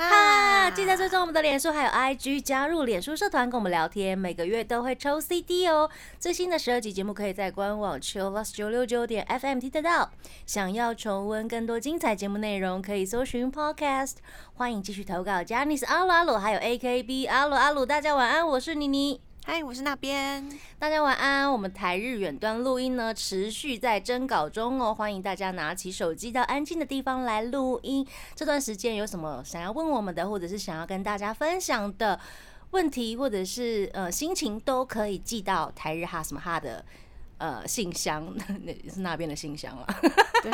哈，记得追踪我们的脸书还有 IG，加入脸书社团跟我们聊天，每个月都会抽 CD 哦。最新的十二集节目可以在官网 Chillus 九六九点 FM 听得到。想要重温更多精彩节目内容，可以搜寻 Podcast。欢迎继续投稿 j a n i c e 阿鲁阿鲁，还有 AKB 阿鲁阿鲁，大家晚安，我是妮妮。嗨，我是那边。大家晚安。我们台日远端录音呢，持续在征稿中哦。欢迎大家拿起手机到安静的地方来录音。这段时间有什么想要问我们的，或者是想要跟大家分享的问题，或者是呃心情，都可以寄到台日哈什么哈的呃信箱，那是那边的信箱了。对。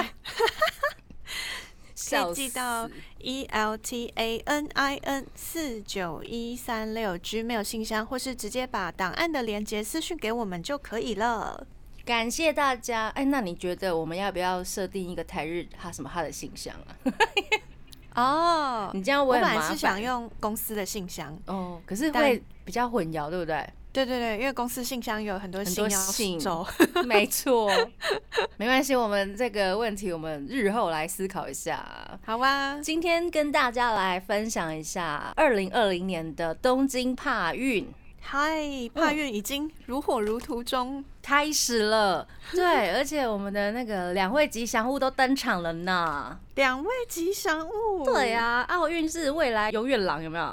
可以寄到 e l t a n i n 四九一三六 Gmail 信箱，或是直接把档案的连接私讯给我们就可以了。感谢大家。哎，那你觉得我们要不要设定一个台日哈什么哈的信箱啊？哦，你这样我本来是想用公司的信箱哦，可是会比较混淆，对不对？对对对，因为公司信箱有很多很多信，没错，没关系，我们这个问题我们日后来思考一下。好啊，今天跟大家来分享一下二零二零年的东京帕运。嗨，帕运已经如火如荼中开始了。对，而且我们的那个两位吉祥物都登场了呢。两位吉祥物？对啊，奥运是未来永远狼，有没有？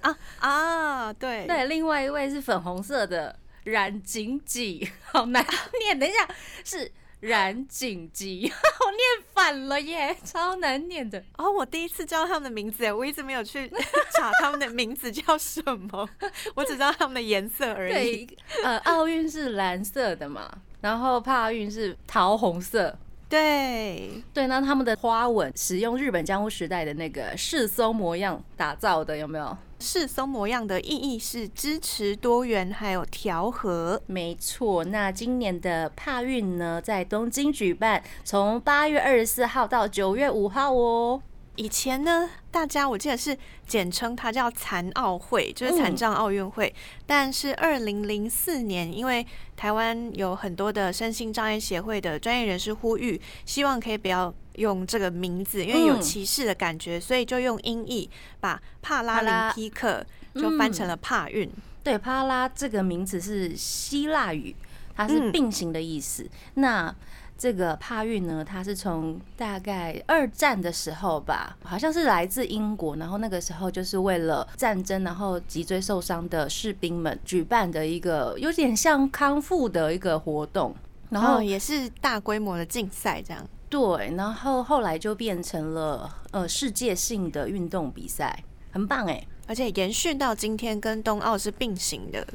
啊啊，对对，另外一位是粉红色的染井吉，好难念。等一下是。染井吉，我念反了耶，超难念的。哦，我第一次知道他们的名字，我一直没有去 查他们的名字叫什么，我只知道他们的颜色而已。对，呃，奥运是蓝色的嘛，然后帕运是桃红色。对对，那他们的花纹使用日本江户时代的那个世松模样打造的，有没有？世松模样的意义是支持多元还有调和，没错。那今年的帕运呢，在东京举办，从八月二十四号到九月五号哦。以前呢，大家我记得是简称它叫残奥会，就是残障奥运会。但是二零零四年，因为台湾有很多的身心障碍协会的专业人士呼吁，希望可以不要用这个名字，因为有歧视的感觉，所以就用音译把帕拉林匹克就翻成了帕运。对，帕拉这个名字是希腊语，它是并行的意思。那这个帕运呢，它是从大概二战的时候吧，好像是来自英国，然后那个时候就是为了战争，然后脊椎受伤的士兵们举办的一个有点像康复的一个活动，然后也是大规模的竞赛这样。对，然后后来就变成了呃世界性的运动比赛，很棒哎，而且延续到今天跟冬奥是并行的。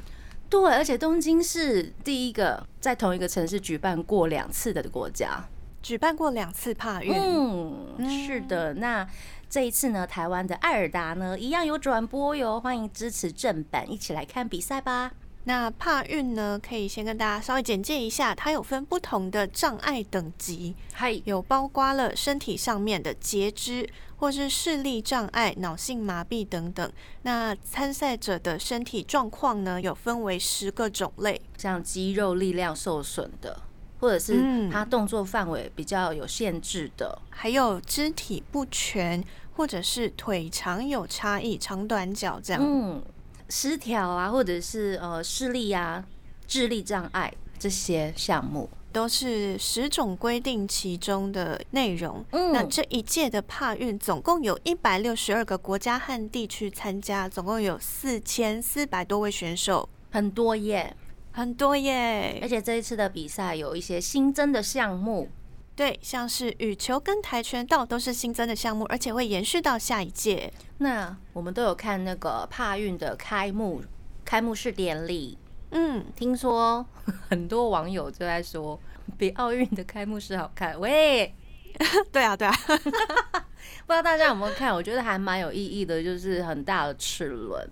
对，而且东京是第一个在同一个城市举办过两次的国家，举办过两次帕运。嗯，是的。那这一次呢，台湾的艾尔达呢，一样有转播哟，欢迎支持正版，一起来看比赛吧。那帕运呢，可以先跟大家稍微简介一下，它有分不同的障碍等级，还有包括了身体上面的截肢。或是视力障碍、脑性麻痹等等。那参赛者的身体状况呢，有分为十个种类，像肌肉力量受损的，或者是他动作范围比较有限制的，还有肢体不全，或者是腿长有差异、长短脚这样。嗯，失调啊，或者是呃视力啊、智力障碍这些项目。都是十种规定其中的内容。嗯，那这一届的帕运总共有一百六十二个国家和地区参加，总共有四千四百多位选手，很多耶，很多耶！而且这一次的比赛有一些新增的项目，对，像是羽球跟跆拳道都是新增的项目，而且会延续到下一届。那我们都有看那个帕运的开幕开幕式典礼。嗯，听说 很多网友就在说，比奥运的开幕式好看。喂，对啊，对啊，不知道大家有没有看？我觉得还蛮有意义的，就是很大的齿轮，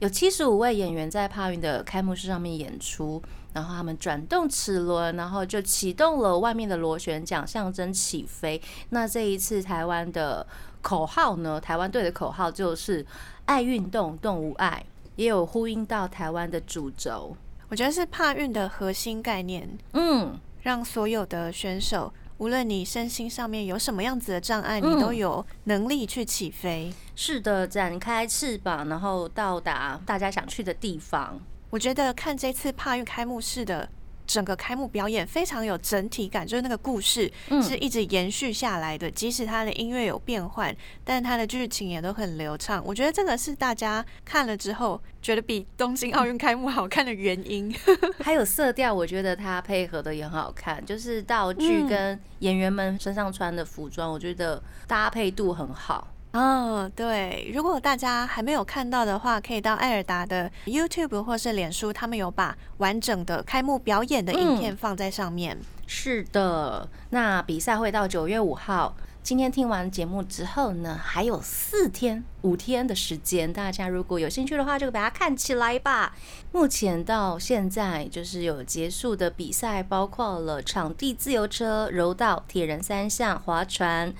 有七十五位演员在帕运的开幕式上面演出。然后他们转动齿轮，然后就启动了外面的螺旋桨，象征起飞。那这一次台湾的口号呢？台湾队的口号就是“爱运动，动无爱”，也有呼应到台湾的主轴。我觉得是帕运的核心概念。嗯，让所有的选手，无论你身心上面有什么样子的障碍，你都有能力去起飞。是的，展开翅膀，然后到达大家想去的地方。我觉得看这次帕运开幕式的整个开幕表演非常有整体感，就是那个故事是一直延续下来的，即使它的音乐有变换，但它的剧情也都很流畅。我觉得这个是大家看了之后觉得比东京奥运开幕好看的原因。还有色调，我觉得它配合的也很好看，就是道具跟演员们身上穿的服装，我觉得搭配度很好。哦，对，如果大家还没有看到的话，可以到艾尔达的 YouTube 或是脸书，他们有把完整的开幕表演的影片放在上面。是的，那比赛会到九月五号。今天听完节目之后呢，还有四天、五天的时间，大家如果有兴趣的话，就把它看起来吧。目前到现在就是有结束的比赛，包括了场地自由车、柔道、铁人三项、划船。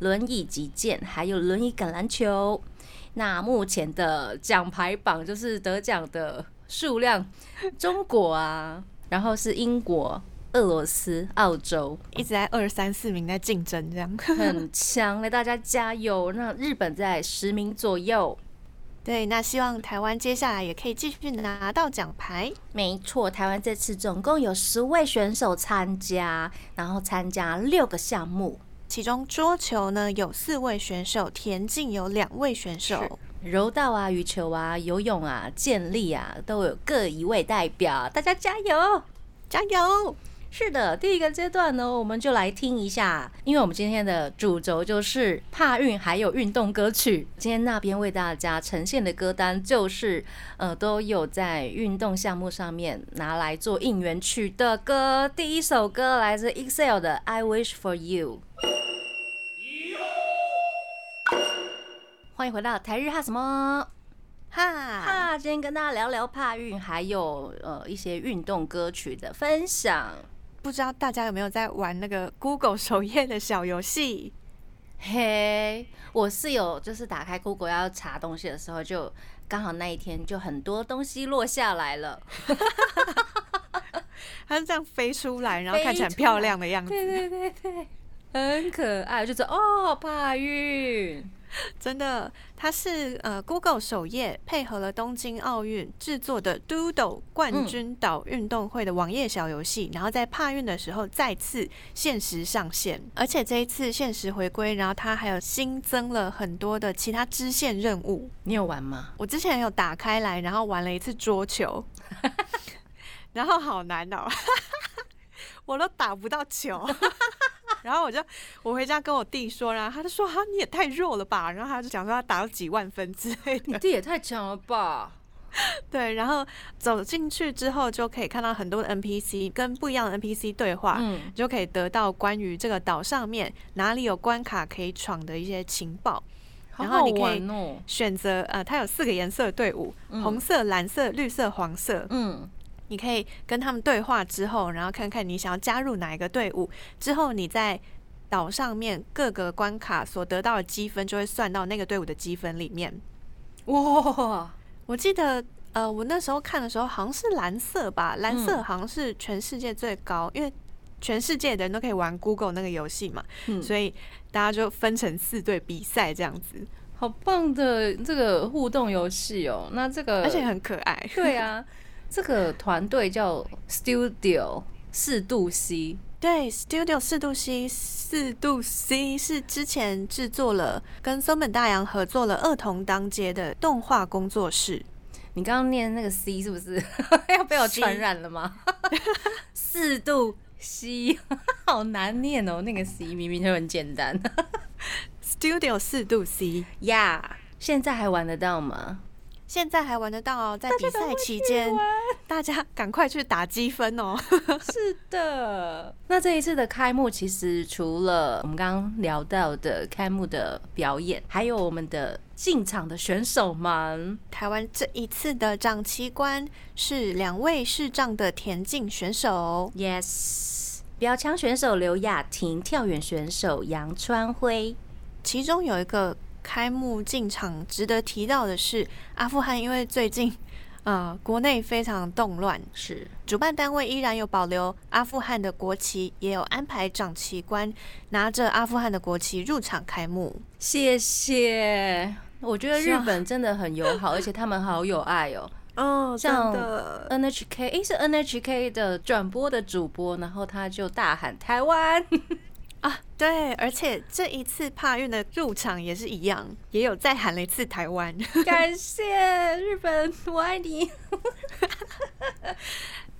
轮椅击剑，还有轮椅橄榄球。那目前的奖牌榜就是得奖的数量，中国啊，然后是英国、俄罗斯、澳洲，一直在二三四名在竞争，这样很强来大家加油！那日本在十名左右。对，那希望台湾接下来也可以继续拿到奖牌。没错，台湾这次总共有十位选手参加，然后参加六个项目。其中桌球呢有四位选手，田径有两位选手，柔道啊、羽球啊、游泳啊、健力啊都有各一位代表，大家加油，加油！是的，第一个阶段呢，我们就来听一下，因为我们今天的主轴就是帕运，还有运动歌曲。今天那边为大家呈现的歌单就是，呃，都有在运动项目上面拿来做应援曲的歌。第一首歌来自 Excel 的《I Wish for You》。欢迎回到台日哈什么哈哈，今天跟大家聊聊帕运，还有呃一些运动歌曲的分享。不知道大家有没有在玩那个 Google 首页的小游戏？嘿，我是有，就是打开 Google 要查东西的时候，就刚好那一天就很多东西落下来了。它是这样飞出来，然后看起来很漂亮的样子。对对对对，很可爱，就是哦，帕运。真的，它是呃，Google 首页配合了东京奥运制作的 Doodle 冠军岛运动会的网页小游戏，然后在帕运的时候再次限时上线，而且这一次限时回归，然后它还有新增了很多的其他支线任务。你有玩吗？我之前有打开来，然后玩了一次桌球，然后好难哦，我都打不到球。然后我就我回家跟我弟说，然后他就说：“哈，你也太弱了吧！”然后他就讲说他打了几万分之类的。你弟也太强了吧？对，然后走进去之后就可以看到很多的 NPC 跟不一样的 NPC 对话，嗯，就可以得到关于这个岛上面哪里有关卡可以闯的一些情报。然后你可以选择呃，它有四个颜色队伍：红色、蓝色、绿色、黄色。嗯。你可以跟他们对话之后，然后看看你想要加入哪一个队伍。之后你在岛上面各个关卡所得到的积分就会算到那个队伍的积分里面。哇！我记得呃，我那时候看的时候好像是蓝色吧，蓝色好像是全世界最高，因为全世界的人都可以玩 Google 那个游戏嘛，所以大家就分成四队比赛这样子。好棒的这个互动游戏哦！那这个而且很可爱。对啊。这个团队叫 Studio 四度 C，对，Studio 四度 C，四度 C 是之前制作了跟松本大洋合作了《儿童当街》的动画工作室。你刚刚念那个 C 是不是 要被我传染了吗？四度 C 好难念哦，那个 C 明明就很简单。Studio 四度 C，呀，现在还玩得到吗？现在还玩得到哦，在比赛期间，大家赶快去打积分哦。是的，那这一次的开幕，其实除了我们刚刚聊到的开幕的表演，还有我们的进场的选手们。台湾这一次的长旗官是两位视障的田径选手，Yes，标枪选手刘雅婷，跳远选手杨川辉，其中有一个。开幕进场值得提到的是，阿富汗因为最近，呃，国内非常动乱，是主办单位依然有保留阿富汗的国旗，也有安排长旗官拿着阿富汗的国旗入场开幕。谢谢，我觉得日本真的很友好，而且他们好有爱哦。哦，像 NHK，诶，是 NHK 的转播的主播，然后他就大喊台湾。啊，对，而且这一次帕运的入场也是一样，也有再喊了一次台湾，感谢日本，我爱你。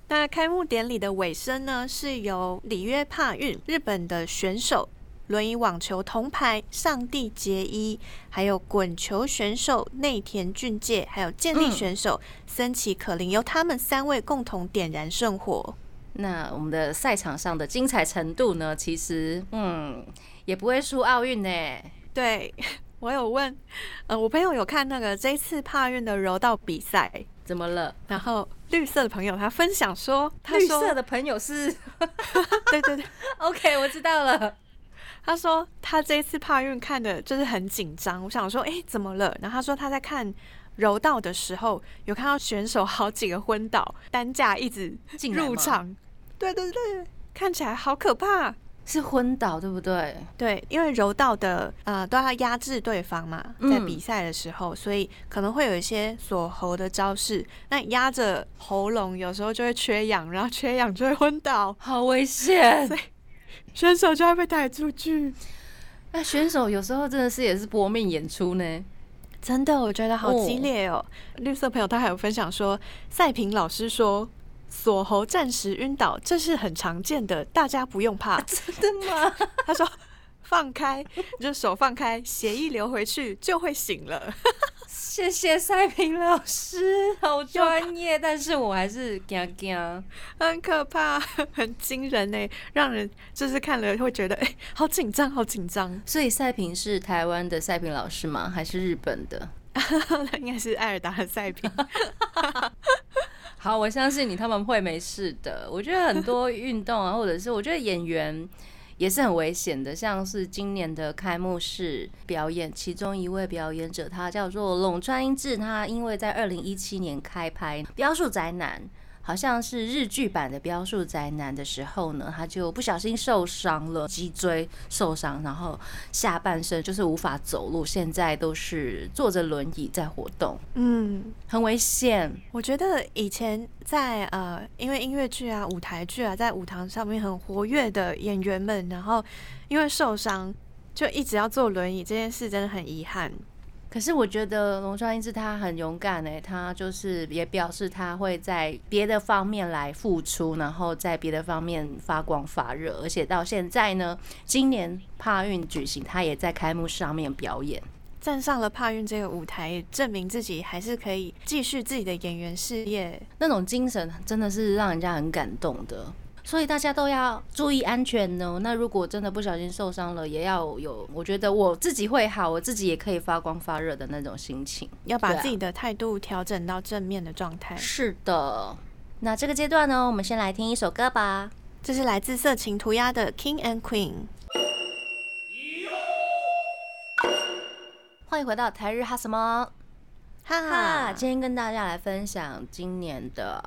那开幕典礼的尾声呢，是由里约帕运日本的选手轮椅网球铜牌上帝结衣，还有滚球选手内田俊介，还有健力选手森崎可林，由他们三位共同点燃圣火。那我们的赛场上的精彩程度呢？其实，嗯，也不会输奥运呢。对我有问，呃，我朋友有看那个这次帕运的柔道比赛，怎么了？然后绿色的朋友他分享说，绿色的朋友是，对对对，OK，我知道了。他说他这一次帕运看的就是很紧张。我想说，哎，怎么了？然后他说他在看柔道的时候，有看到选手好几个昏倒，担架一直入场。对对对，看起来好可怕，是昏倒对不对？对，因为柔道的呃都要压制对方嘛，在比赛的时候，所以可能会有一些锁喉的招式。那压着喉咙，有时候就会缺氧，然后缺氧就会昏倒，好危险。选手就会被带出去。那选手有时候真的是也是搏命演出呢，真的，我觉得好激烈哦。绿色朋友他还有分享说，赛平老师说。锁喉暂时晕倒，这是很常见的，大家不用怕。真的吗？他说：“放开，你就手放开，血液流回去就会醒了。”谢谢赛平老师，好专业，但是我还是惊惊，很可怕，很惊人呢，让人就是看了会觉得哎，好紧张，好紧张。所以赛平是台湾的赛平老师吗？还是日本的？应该是艾尔达的赛品。好，我相信你，他们会没事的。我觉得很多运动啊，或者是我觉得演员也是很危险的，像是今年的开幕式表演，其中一位表演者他叫做陇川英治，他因为在二零一七年开拍《雕塑宅男》。好像是日剧版的《标速宅男》的时候呢，他就不小心受伤了，脊椎受伤，然后下半身就是无法走路，现在都是坐着轮椅在活动，嗯，很危险。我觉得以前在呃，因为音乐剧啊、舞台剧啊，在舞台上面很活跃的演员们，然后因为受伤就一直要坐轮椅，这件事真的很遗憾。可是我觉得龙川英志他很勇敢诶，他就是也表示他会在别的方面来付出，然后在别的方面发光发热，而且到现在呢，今年帕运举行，他也在开幕上面表演，站上了帕运这个舞台，证明自己还是可以继续自己的演员事业，那种精神真的是让人家很感动的。所以大家都要注意安全哦。那如果真的不小心受伤了，也要有，我觉得我自己会好，我自己也可以发光发热的那种心情，要把自己的态度调整到正面的状态。是的。那这个阶段呢，我们先来听一首歌吧。这是来自色情涂鸦的 King and Queen。欢迎回到台日哈什么？哈哈，今天跟大家来分享今年的。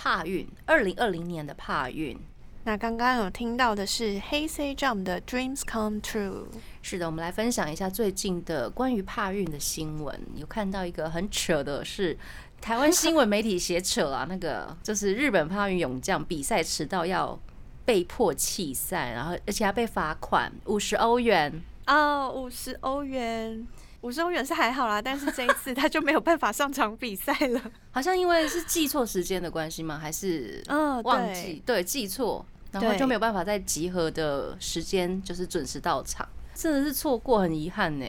帕运，二零二零年的帕运。那刚刚有听到的是 Hey Say Jump 的 Dreams Come True。是的，我们来分享一下最近的关于帕运的新闻。有看到一个很扯的是，台湾新闻媒体写扯啊，那个就是日本帕运勇将比赛迟到要被迫弃赛，然后而且还被罚款五十欧元哦，五十欧元。五十欧元是还好啦，但是这一次他就没有办法上场比赛了。好像因为是记错时间的关系吗？还是嗯忘记对记错，然后就没有办法在集合的时间就是准时到场，真的是错过很遗憾呢。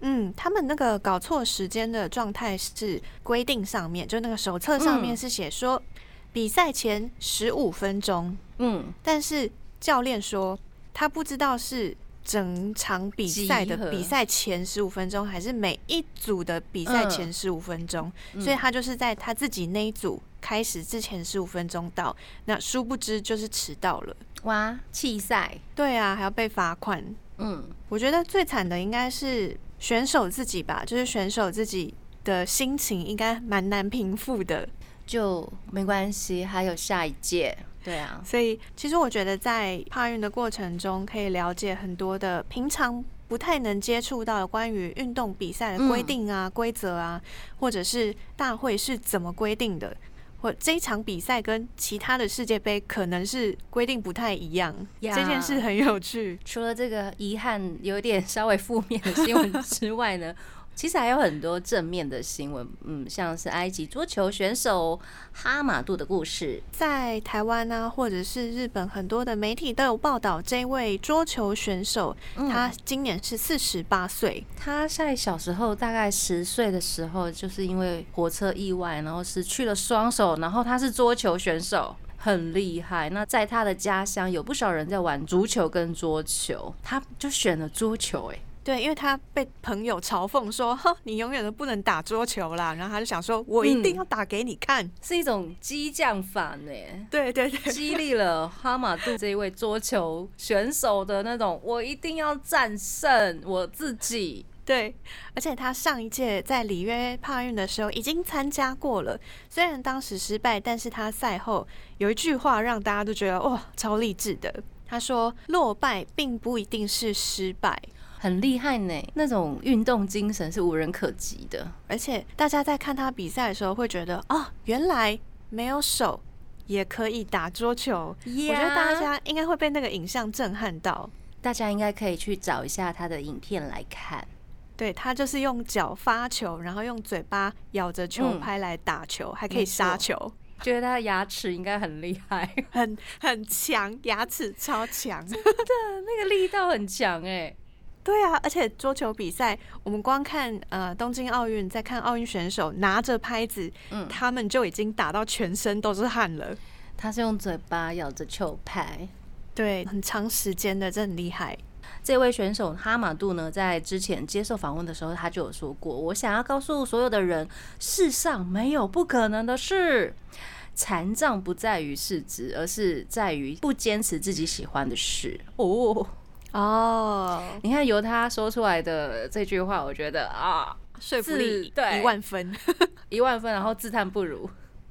嗯，他们那个搞错时间的状态是规定上面，就那个手册上面是写说比赛前十五分钟，嗯，但是教练说他不知道是整场比赛的比赛前十五分钟，还是每一组的比赛前十五分钟，所以他就是在他自己那一组开始之前十五分钟到，那殊不知就是迟到了，哇，弃赛，对啊，还要被罚款。嗯，我觉得最惨的应该是选手自己吧，就是选手自己的心情应该蛮难平复的，就没关系，还有下一届。对啊，所以其实我觉得在帕运的过程中，可以了解很多的平常不太能接触到关于运动比赛的规定啊、规则啊，或者是大会是怎么规定的。或这一场比赛跟其他的世界杯可能是规定不太一样，这件事很有趣。除了这个遗憾有点稍微负面的新闻之外呢？其实还有很多正面的新闻，嗯，像是埃及桌球选手哈马杜的故事，在台湾呢，或者是日本，很多的媒体都有报道这位桌球选手，他今年是四十八岁。他在小时候大概十岁的时候，就是因为火车意外，然后失去了双手，然后他是桌球选手，很厉害。那在他的家乡，有不少人在玩足球跟桌球，他就选了桌球，哎。对，因为他被朋友嘲讽说：“哈，你永远都不能打桌球啦。”然后他就想说：“我一定要打给你看。”是一种激将法呢。对对对，激励了哈马杜这一位桌球选手的那种，我一定要战胜我自己。对，而且他上一届在里约帕运的时候已经参加过了，虽然当时失败，但是他赛后有一句话让大家都觉得哇，超励志的。他说：“落败并不一定是失败。”很厉害呢，那种运动精神是无人可及的。而且大家在看他比赛的时候，会觉得哦，原来没有手也可以打桌球。我觉得大家应该会被那个影像震撼到。大家应该可以去找一下他的影片来看。对他就是用脚发球，然后用嘴巴咬着球拍来打球，还可以杀球。觉得他的牙齿应该很厉害，很很强，牙齿超强，真的那个力道很强哎。对啊，而且桌球比赛，我们光看呃东京奥运，在看奥运选手拿着拍子，嗯，他们就已经打到全身都是汗了。他是用嘴巴咬着球拍，对，很长时间的，这很厉害。这位选手哈马杜呢，在之前接受访问的时候，他就有说过：“我想要告诉所有的人，世上没有不可能的事。残障不在于四肢，而是在于不坚持自己喜欢的事。”哦。哦，你看由他说出来的这句话，我觉得啊，说服力对。一万分，一万分，然后自叹不如。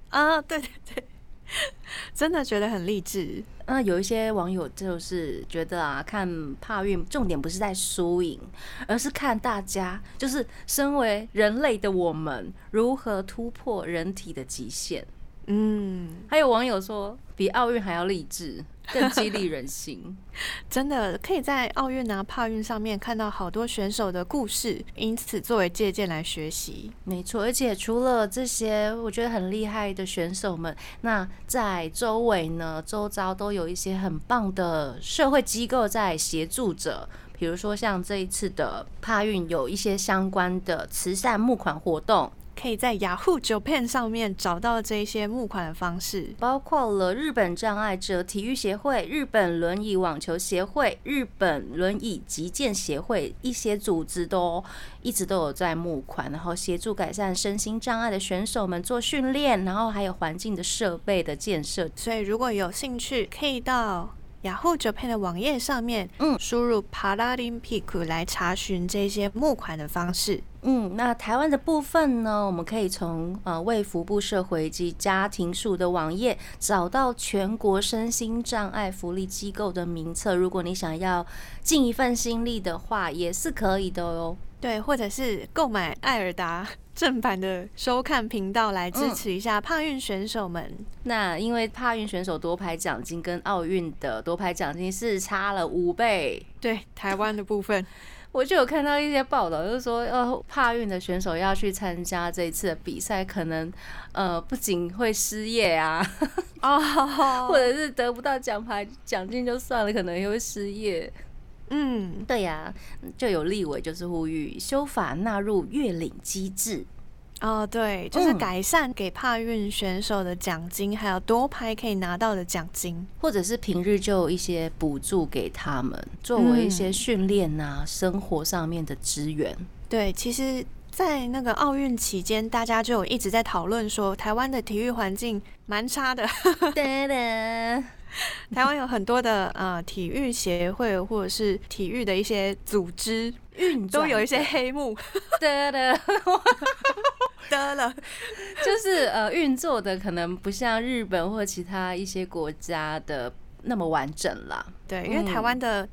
啊，对对对，真的觉得很励志。那有一些网友就是觉得啊，看帕运重点不是在输赢，而是看大家就是身为人类的我们如何突破人体的极限。嗯，还有网友说，比奥运还要励志。更激励人心，真的可以在奥运啊、帕运上面看到好多选手的故事，因此作为借鉴来学习。没错，而且除了这些我觉得很厉害的选手们，那在周围呢、周遭都有一些很棒的社会机构在协助着，比如说像这一次的帕运，有一些相关的慈善募款活动。可以在雅虎 Japan 上面找到这些募款的方式，包括了日本障碍者体育协会、日本轮椅网球协会、日本轮椅击剑协会一些组织都一直都有在募款，然后协助改善身心障碍的选手们做训练，然后还有环境的设备的建设。所以如果有兴趣，可以到。雅虎 Japan 的网页上面，嗯，输入 Paralympic 来查询这些募款的方式。嗯，那台湾的部分呢，我们可以从呃卫福部社会及家庭署的网页找到全国身心障碍福利机构的名册。如果你想要尽一份心力的话，也是可以的哦。对，或者是购买艾尔达。正版的收看频道来支持一下帕运选手们。那因为帕运选手多牌奖金跟奥运的多牌奖金是差了五倍。对台湾的部分，我就有看到一些报道，就是说，呃，帕运的选手要去参加这一次的比赛，可能呃不仅会失业啊，哦，或者是得不到奖牌奖金就算了，可能也会失业。嗯，对呀、就有立委就是呼吁修法纳入月领机制。哦，对，就是嗯改善给帕运选手的奖金，还有多拍可以拿到的奖金。或者是平日就有一些补助给他们，作为一些训练呐、生活上面的支援。对，其实，在那个奥运期间，大家就有一直在讨论说，台湾的体育环境蛮差的。台湾有很多的呃体育协会或者是体育的一些组织，运都有一些黑幕 的的，的了。就是呃运作的可能不像日本或其他一些国家的那么完整啦。对，因为台湾的、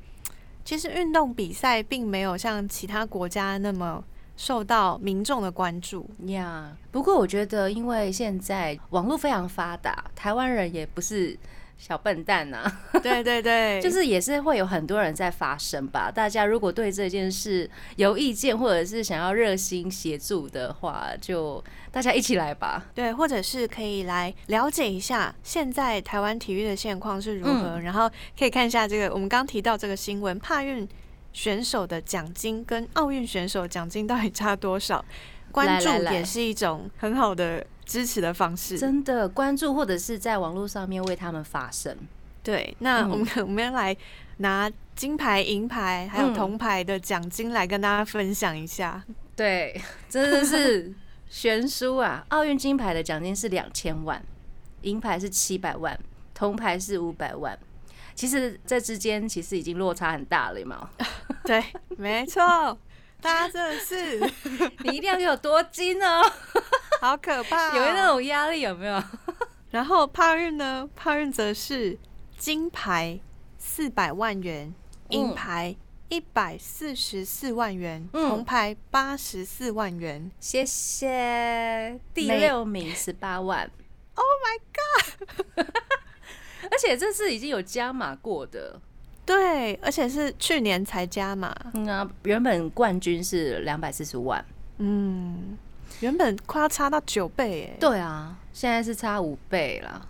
其实运动比赛并没有像其他国家那么受到民众的关注。呀不过我觉得，因为现在网络非常发达，台湾人也不是小笨蛋 呐、对对对，就是也是会有很多人在发声吧。大家如果对这件事有意见，或者是想要热心协助的话，就大家一起来吧。对，或者是可以来了解一下现在台湾体育的现况是如何，嗯然后可以看一下这个我们刚提到这个新闻，帕运选手的奖金跟奥运选手奖金到底差多少？关注也是一种很好的支持的方式。真的关注，或者是在网络上面为他们发声。对，那嗯我们、我们 来拿金牌、银牌还有嗯铜牌的奖金来跟大家分享一下。对，真的是悬殊啊！奥运金牌的奖金是两千万，银牌是七百万，铜牌是五百万。其实这之间其实已经落差很大了嘛，对，没错，大家真的是 你一定要给我多金哦，好可怕、哦有那。种压力有没有？然后帕运呢，帕运则是金牌四百万元，银嗯牌一百四十四万元，嗯铜牌八十四万元。谢谢，第六名十八万。Oh my god！而且这次已经有加码过的，对，而且是去年才加嘛。嗯啊，原本冠军是两百四十万，嗯，原本快要差到九倍哎。对啊，现在是差五倍了，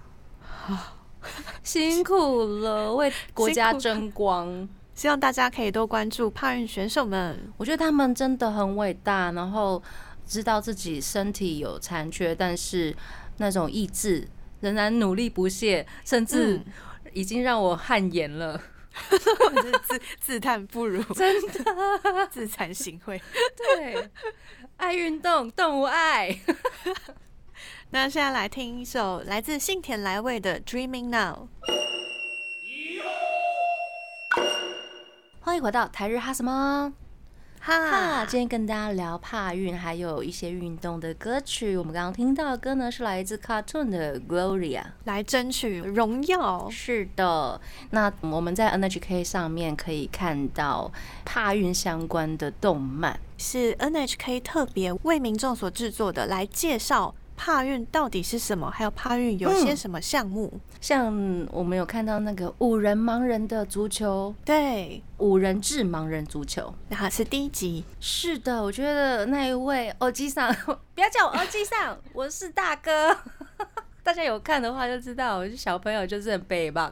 辛苦了，为国家争光。希望大家可以多关注帕运选手们。我觉得他们真的很伟大，然后知道自己身体有残缺，但是那种意志仍然努力不懈，甚至嗯已经让我汗颜了。我真的自 自叹不如，真的，自惭形秽。对，爱运动，动物爱。那现在来听一首来自幸田来未的《Dreaming Now》。欢迎回到台日哈什么哈？哈，今天跟大家聊帕运，还有一些运动的歌曲。我们刚刚听到的歌呢，是来自 Cartoon 的 Gloria。来争取荣耀。是的，那我们在 NHK 上面可以看到帕运相关的动漫。是 NHK 特别为民众所制作的，来介绍帕运到底是什么，还有帕运有些什么项目。像我们有看到那个五人盲人的足球，对，五人制盲人足球。然后是第一集，是的，我觉得那一位欧基上，不要叫我欧基上，我是大哥。大家有看的话就知道，小朋友就是很背吧，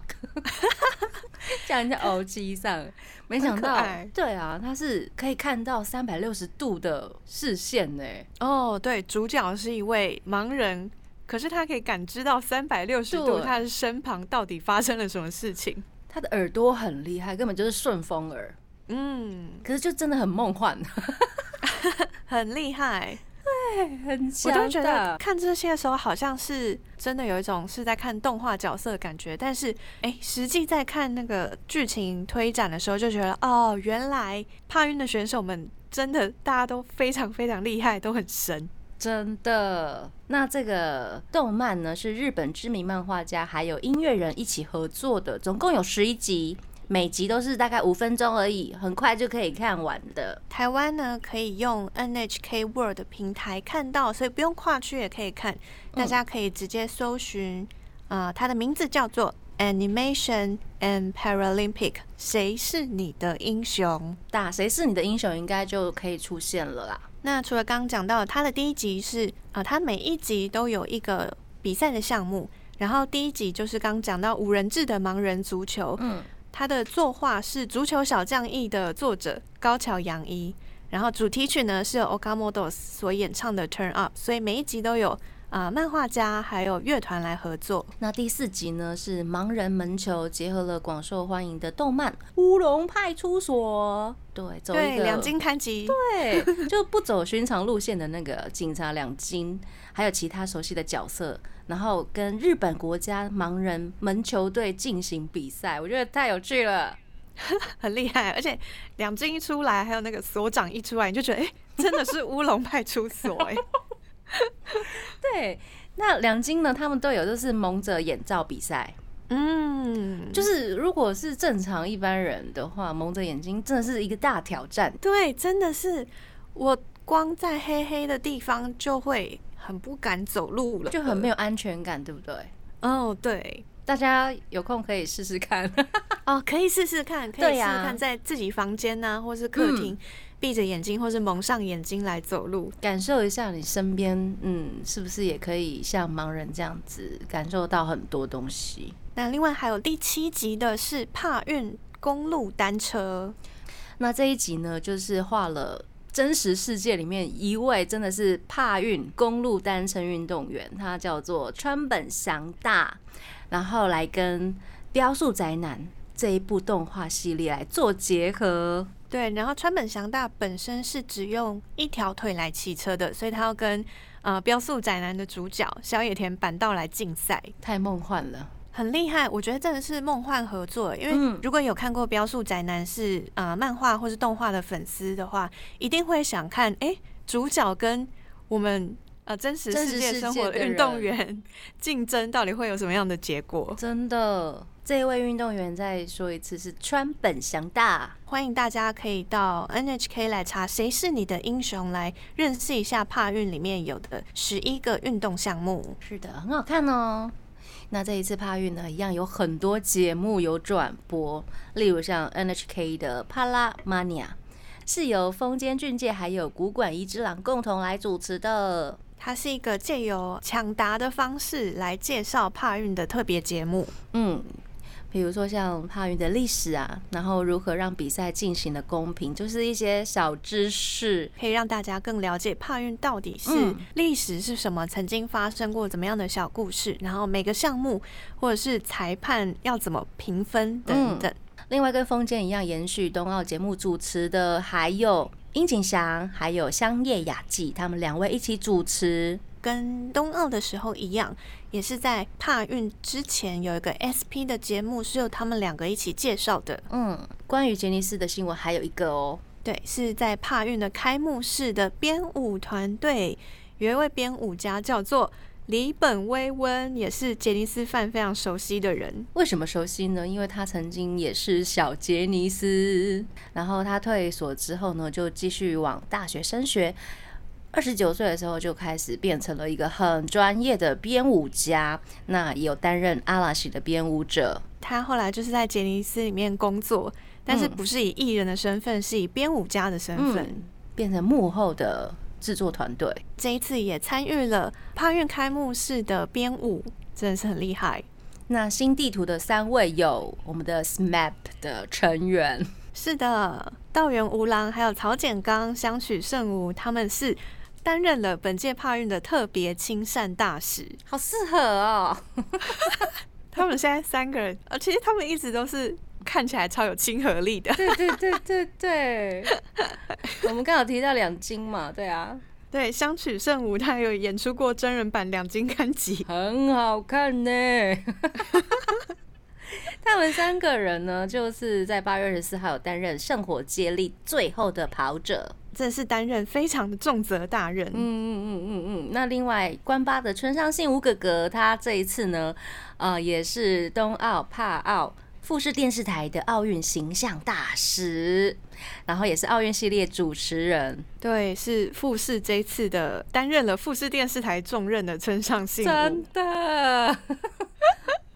叫人家欧基上。没想到对啊，他是可以看到三百六十度的视线呢。哦，对，主角是一位盲人，可是他可以感知到三百六十度他的身旁到底发生了什么事情。他的耳朵很厉害，根本就是顺风耳，嗯，可是就真的很梦幻，很厉害。很我强都觉得。看这些的时候，好像是真的有一种是在看动画角色的感觉，但是哎、实际在看那个剧情推展的时候，就觉得哦，原来帕运的选手们真的大家都非常非常厉害，都很神。真的，那这个动漫呢是日本知名漫画家还有音乐人一起合作的，总共有十一集，每集都是大概五分钟而已，很快就可以看完的。台湾呢可以用 NHK World 平台看到，所以不用跨区也可以看。大家可以直接搜寻，呃，它的名字叫做 Animation and Paralympic，谁是你的英雄？打谁是你的英雄，应该就可以出现了啦。那除了刚刚讲到，它的第一集是啊，它每一集都有一个比赛的项目，然后第一集就是刚讲到五人制的盲人足球，嗯，他的作画是《足球小将》艺的作者高桥洋一，然后主题曲呢是 Oka Modos 所演唱的《Turn Up》，所以每一集都有啊漫画家还有乐团来合作。那第四集呢是盲人门球，结合了广受欢迎的动漫《乌龙派出所》。对，走一个两金刊集，对，就不走寻常路线的那个警察两金，还有其他熟悉的角色。然后跟日本国家盲人门球队进行比赛，我觉得太有趣了，很厉害。而且两金一出来，还有那个所长一出来，你就觉得哎，真的是乌龙派出所哎。对，那两金呢，他们队友都是蒙着眼罩比赛。嗯，就是如果是正常一般人的话，蒙着眼睛真的是一个大挑战。对，真的是我光在黑黑的地方就会。很不敢走路了，就很没有安全感，对不对？哦，对，大家有空可以试试看。哦，可以试试看，可以试试看，在自己房间呢，或是客厅，闭着眼睛，或是蒙上眼睛来走路，感受一下你身边，嗯，是不是也可以像盲人这样子感受到很多东西？那另外还有第七集的是帕运公路单车，那这一集呢，就是画了。真实世界里面一位真的是帕运公路单车运动员，他叫做川本祥大，然后来跟《雕塑宅男》这一部动画系列来做结合。对，然后川本祥大本身是只用一条腿来骑车的，所以他要跟呃《雕塑宅男》的主角小野田坂道来竞赛，太梦幻了。很厉害，我觉得真的是梦幻合作。因为如果有看过《标速宅男》是呃漫画或是动画的粉丝的话，一定会想看，哎，主角跟我们呃真实世界生活的运动员竞争，到底会有什么样的结果？真的，这一位运动员再说一次是川本祥大，欢迎大家可以到 NHK 来查《谁是你的英雄》，来认识一下帕运里面有的十一个运动项目。是的，很好看哦。那这一次帕运呢，一样有很多节目有转播，例如像 NHK 的《帕拉玛尼亚》，是由丰间俊介还有古馆一之郎共同来主持的。它是一个借由抢答的方式来介绍帕运的特别节目。嗯。比如说像帕运的历史啊，然后如何让比赛进行的公平，就是一些小知识，可以让大家更了解帕运到底是历史是什么，曾经发生过怎么样的小故事，然后每个项目或者是裁判要怎么评分等等。另外跟封建一样延续冬奥节目主持的，还有殷景祥，还有香叶雅纪，他们两位一起主持。跟冬奥的时候一样，也是在帕运之前有一个 SP 的节目，是由他们两个一起介绍的。嗯，关于杰尼斯的新闻还有一个哦，对，是在帕运的开幕式的编舞团队，有一位编舞家叫做李本威温，也是杰尼斯范非常熟悉的人。为什么熟悉呢？因为他曾经也是小杰尼斯，然后他退所之后呢，就继续往大学升学。二十九岁的时候就开始变成了一个很专业的编舞家，那也有担任阿拉西的编舞者。他后来就是在杰尼斯里面工作，但是不是以艺人的身份，是以编舞家的身份，变成幕后的制作团队。这一次也参与了帕运开幕式的编舞，真的是很厉害。那新地图的三位有我们的 SMAP 的成员，是的，道元无郎还有曹简刚、相取圣吾，他们是。担任了本届帕运的特别亲善大使，好适合哦。他们现在三个人，呃，其实他们一直都是看起来超有亲和力的。对对对对对。我们刚好提到两金嘛，对啊，对，相取圣武他有演出过真人版两金刊集，很好看呢。他们三个人呢，就是在八月二十四号担任圣火接力最后的跑者。这是担任非常的重责大任。嗯嗯嗯嗯嗯。那另外，关八的村上信吾哥哥，他这一次呢，呃，也是冬奥帕奥富士电视台的奥运形象大使，然后也是奥运系列主持人。对，是富士这次的担任了富士电视台重任的村上信真的。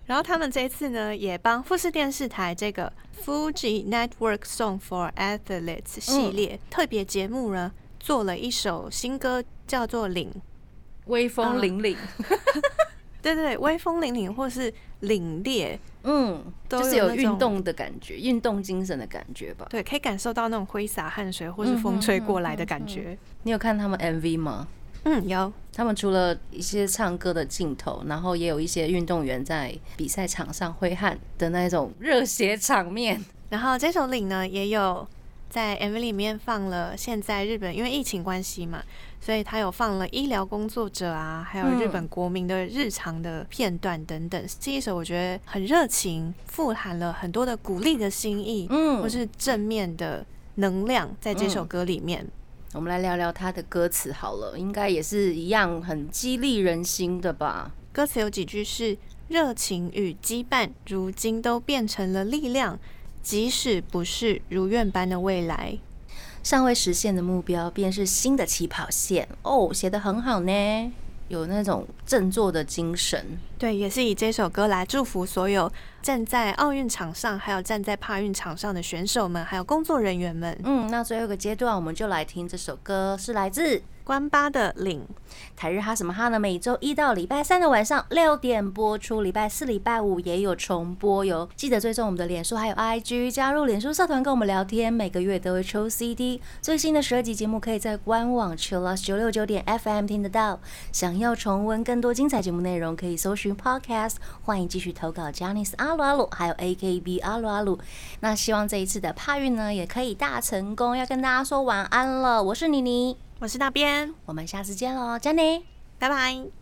然后他们这一次呢，也帮富士电视台这个 Fuji Network Song for Athletes 系列特别节目呢，做了一首新歌，叫做《领》，威风凛凛。对对对，威风凛凛或是凛冽，嗯，都就是有运动的感觉，运动精神的感觉吧。对，可以感受到那种挥洒汗水或是风吹过来的感觉。你有看他们 MV 吗？嗯，有。他们除了一些唱歌的镜头，然后也有一些运动员在比赛场上挥汗的那种热血场面。然后这首领呢，也有在 MV 里面放了现在日本因为疫情关系嘛，所以他有放了医疗工作者啊，还有日本国民的日常的片段等等。这一首我觉得很热情，富含了很多的鼓励的心意，嗯或是正面的能量在这首嗯歌里面。我们来聊聊他的歌词好了，应该也是一样很激励人心的吧？歌词有几句是热情与羁绊，如今都变成了力量，即使不是如愿般的未来。尚未实现的目标便是新的起跑线哦，写得很好呢，有那种振作的精神。对，也是以这首歌来祝福所有站在奥运场上，还有站在帕运场上的选手们，还有工作人员们。嗯，那最后一个阶段，我们就来听这首歌，是来自关八的领，台日哈什么哈呢？每周一到礼拜三的晚上六点播出，礼拜四、礼拜五也有重播哟。记得追踪我们的脸书还有 IG，加入脸书社团跟我们聊天，每个月都会抽 CD。最新的十二集节目可以在官网 Chillus 九六九点 FM 听得到。想要重温更多精彩节目内容，可以搜寻 Podcast。欢迎继续投稿 j a n i c e 阿鲁阿鲁，还有 AKB 阿鲁阿鲁。那希望这一次的帕运呢，也可以大成功。要跟大家说晚安了，我是妮妮，我是那边，我们下次见喽 n y 拜拜。